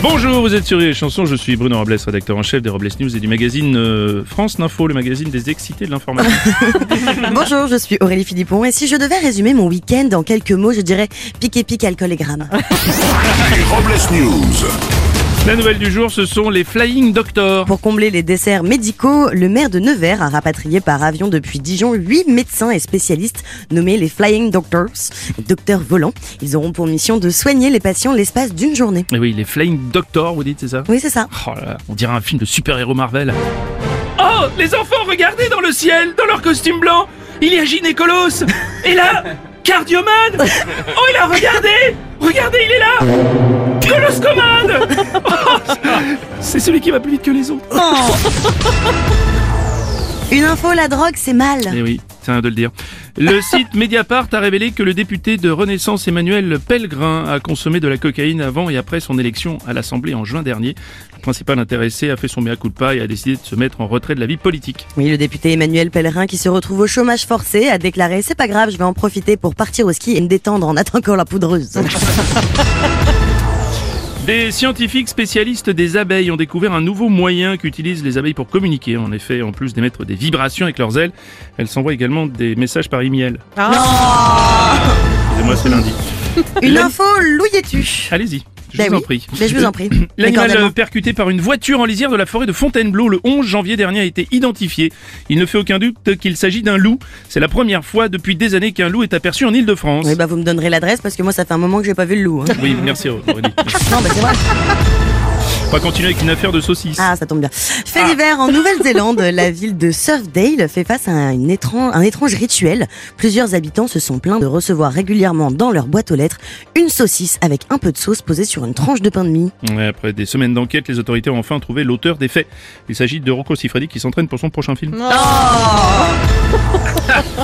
Bonjour, vous êtes sur les chansons, je suis Bruno Robles, rédacteur en chef des Robles News et du magazine euh, France N'Info, le magazine des excités de l'information. Bonjour, je suis Aurélie Philippon et si je devais résumer mon week-end en quelques mots, je dirais pique et pique, alcool et grammes. Les Robles News. La nouvelle du jour, ce sont les Flying Doctors. Pour combler les desserts médicaux, le maire de Nevers a rapatrié par avion depuis Dijon huit médecins et spécialistes nommés les Flying Doctors, docteurs volants. Ils auront pour mission de soigner les patients l'espace d'une journée. Et oui, les Flying Doctors, vous dites, c'est ça? Oui, c'est ça. Oh là là, on dirait un film de super-héros Marvel. Oh, les enfants, regardez dans le ciel, dans leur costume blanc, il y a Gynécolos. Et là, Cardioman. Oh, il a regardé Regardez, il est là Coloscomane C'est celui qui va plus vite que les autres. Une info, la drogue, c'est mal. Eh oui, c'est un de le dire. Le site Mediapart a révélé que le député de Renaissance Emmanuel Pellegrin a consommé de la cocaïne avant et après son élection à l'Assemblée en juin dernier. Le principal intéressé a fait son mea culpa et a décidé de se mettre en retrait de la vie politique. Oui, le député Emmanuel Pellerin qui se retrouve au chômage forcé a déclaré c'est pas grave, je vais en profiter pour partir au ski et me détendre en attendant la poudreuse. Des scientifiques spécialistes des abeilles ont découvert un nouveau moyen qu'utilisent les abeilles pour communiquer. En effet, en plus d'émettre des vibrations avec leurs ailes, elles s'envoient également des messages par email. Excusez-moi, c'est lundi. Une info, louis-tu Allez-y, je Ben vous en prie. ben je vous en prie. L'animal euh, percuté par une voiture en lisière de la forêt de Fontainebleau le 11 janvier dernier a été identifié. Il ne fait aucun doute qu'il s'agit d'un loup. C'est la première fois depuis des années qu'un loup est aperçu en Ile-de-France. Oui, bah vous me donnerez l'adresse parce que moi ça fait un moment que j'ai pas vu le loup. hein. Oui, merci Aurélie. non, bah c'est vrai. On va continuer avec une affaire de saucisse. Ah, ça tombe bien. Fait d'hiver en Nouvelle-Zélande, la ville de Surfdale fait face à une étrange, un étrange rituel. Plusieurs habitants se sont plaints de recevoir régulièrement dans leur boîte aux lettres une saucisse avec un peu de sauce posée sur une tranche de pain de mie. Ouais, après des semaines d'enquête, les autorités ont enfin trouvé l'auteur des faits. Il s'agit de Rocco Siffredi qui s'entraîne pour son prochain film.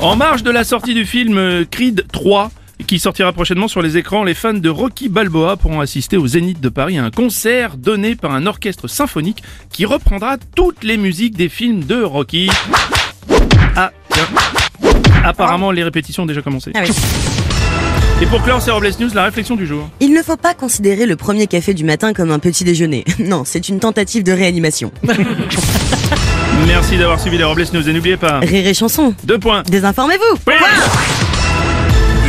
en marge de la sortie du film euh, Creed 3, qui sortira prochainement sur les écrans, les fans de Rocky Balboa pourront assister au Zénith de Paris à un concert donné par un orchestre symphonique qui reprendra toutes les musiques des films de Rocky. Ah, tiens. Apparemment, les répétitions ont déjà commencé. Ah oui. Et pour clore ces Robles News, la réflexion du jour. Il ne faut pas considérer le premier café du matin comme un petit déjeuner. Non, c'est une tentative de réanimation. Merci d'avoir suivi les Robles News et n'oubliez pas, Rire et chanson. deux points. Désinformez-vous.